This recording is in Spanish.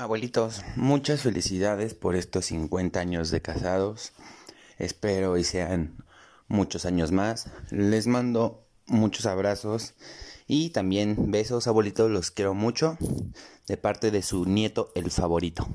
Abuelitos, muchas felicidades por estos 50 años de casados. Espero y sean muchos años más. Les mando muchos abrazos y también besos, abuelitos, los quiero mucho de parte de su nieto el favorito.